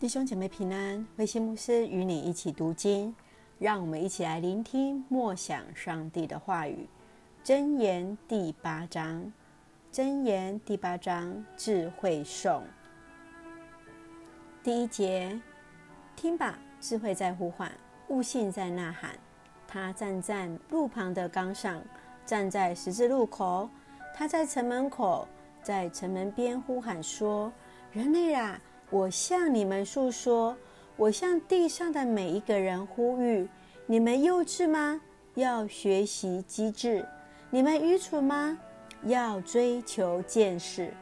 弟兄姐妹平安，慧馨牧师与你一起读经，让我们一起来聆听默想上帝的话语。箴言第八章，箴言第八章智慧颂第一节：听吧，智慧在呼唤，悟性在呐喊。他站在路旁的岗上，站在十字路口。他在城门口，在城门边呼喊说：“人类啊！”我向你们诉说，我向地上的每一个人呼吁：你们幼稚吗？要学习机智；你们愚蠢吗？要追求见识。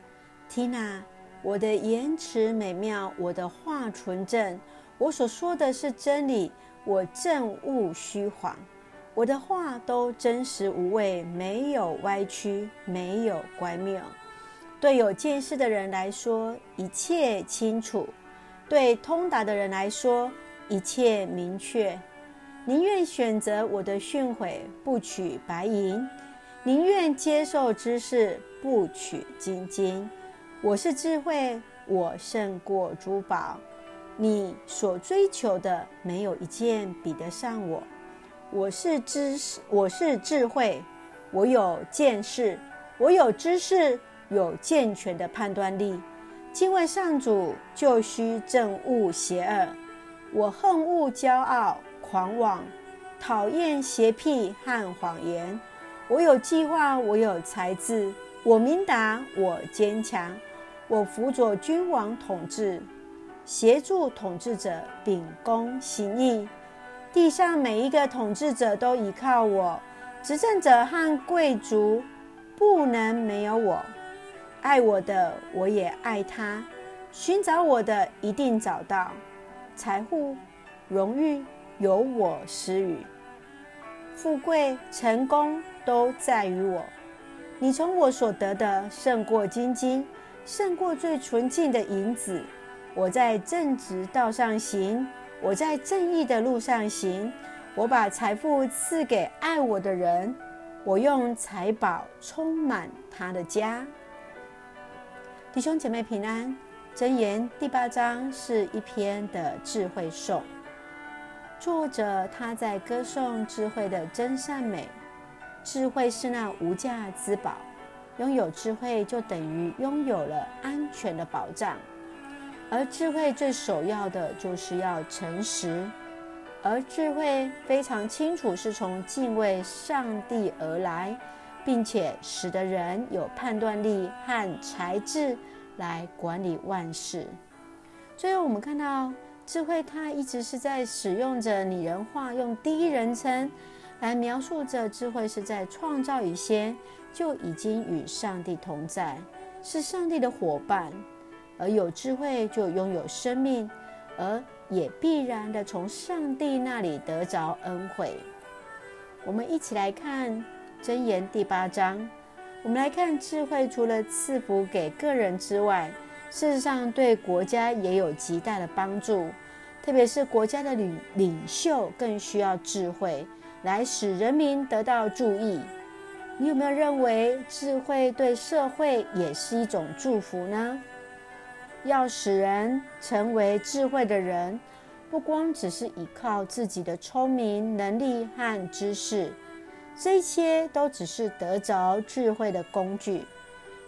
听哪，我的言辞美妙，我的话纯正，我所说的是真理，我正悟虚谎。我的话都真实无畏，没有歪曲，没有乖谬。对有见识的人来说，一切清楚；对通达的人来说，一切明确。宁愿选择我的训诲，不取白银；宁愿接受知识，不取金金。我是智慧，我胜过珠宝。你所追求的，没有一件比得上我。我是知识，我是智慧，我有见识，我有知识。有健全的判断力，敬畏上主就需正恶邪恶。我恨恶骄傲、狂妄，讨厌邪僻和谎言。我有计划，我有才智，我明达，我坚强。我辅佐君王统治，协助统治者秉公行义。地上每一个统治者都依靠我，执政者和贵族不能没有我。爱我的，我也爱他；寻找我的，一定找到。财富、荣誉由我施予，富贵、成功都在于我。你从我所得的胜过金金，胜过最纯净的银子。我在正直道上行，我在正义的路上行。我把财富赐给爱我的人，我用财宝充满他的家。弟兄姐妹平安，箴言第八章是一篇的智慧颂。作者他在歌颂智慧的真善美。智慧是那无价之宝，拥有智慧就等于拥有了安全的保障。而智慧最首要的就是要诚实，而智慧非常清楚是从敬畏上帝而来。并且使得人有判断力和才智来管理万事。最后，我们看到智慧，它一直是在使用着拟人化，用第一人称来描述着智慧是在创造以前就已经与上帝同在，是上帝的伙伴。而有智慧就拥有生命，而也必然的从上帝那里得着恩惠。我们一起来看。箴言第八章，我们来看智慧，除了赐福给个人之外，事实上对国家也有极大的帮助。特别是国家的领领袖更需要智慧，来使人民得到注意。你有没有认为智慧对社会也是一种祝福呢？要使人成为智慧的人，不光只是依靠自己的聪明能力和知识。这一切都只是得着智慧的工具，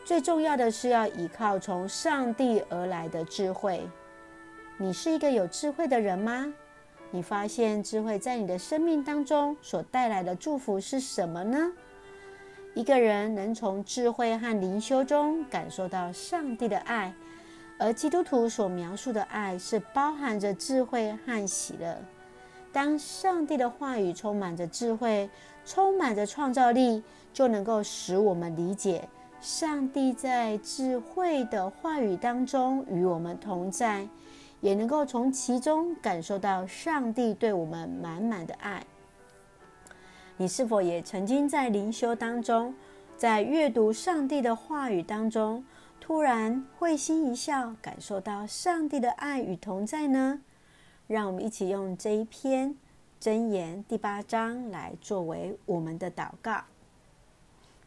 最重要的是要依靠从上帝而来的智慧。你是一个有智慧的人吗？你发现智慧在你的生命当中所带来的祝福是什么呢？一个人能从智慧和灵修中感受到上帝的爱，而基督徒所描述的爱是包含着智慧和喜乐。当上帝的话语充满着智慧，充满着创造力，就能够使我们理解上帝在智慧的话语当中与我们同在，也能够从其中感受到上帝对我们满满的爱。你是否也曾经在灵修当中，在阅读上帝的话语当中，突然会心一笑，感受到上帝的爱与同在呢？让我们一起用这一篇箴言第八章来作为我们的祷告。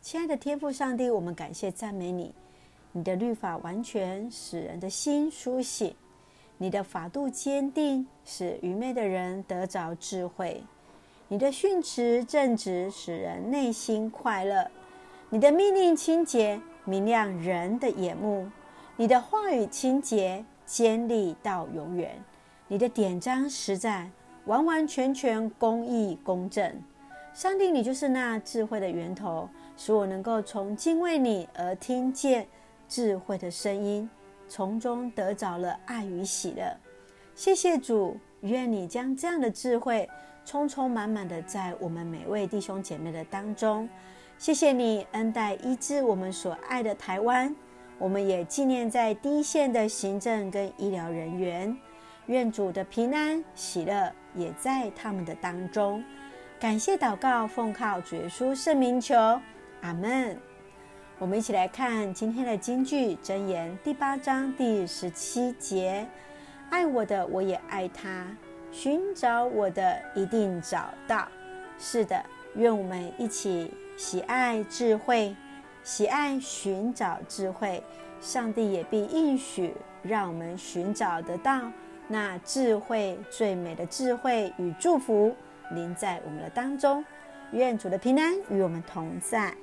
亲爱的天父上帝，我们感谢赞美你，你的律法完全使人的心苏醒，你的法度坚定，使愚昧的人得着智慧；你的训词正直，使人内心快乐；你的命令清洁，明亮人的眼目；你的话语清洁，坚立到永远；你的典章实在，完完全全公义公正。上帝，你就是那智慧的源头，使我能够从敬畏你而听见智慧的声音，从中得着了爱与喜乐。谢谢主，愿你将这样的智慧充充满满的在我们每位弟兄姐妹的当中。谢谢你恩待医治我们所爱的台湾，我们也纪念在第一线的行政跟医疗人员，愿主的平安喜乐也在他们的当中。感谢祷告，奉靠主耶稣圣名求，阿门。我们一起来看今天的金句箴言第八章第十七节：爱我的，我也爱他；寻找我的，一定找到。是的，愿我们一起喜爱智慧，喜爱寻找智慧，上帝也必应许让我们寻找得到那智慧最美的智慧与祝福。临在我们的当中，愿主的平安与我们同在。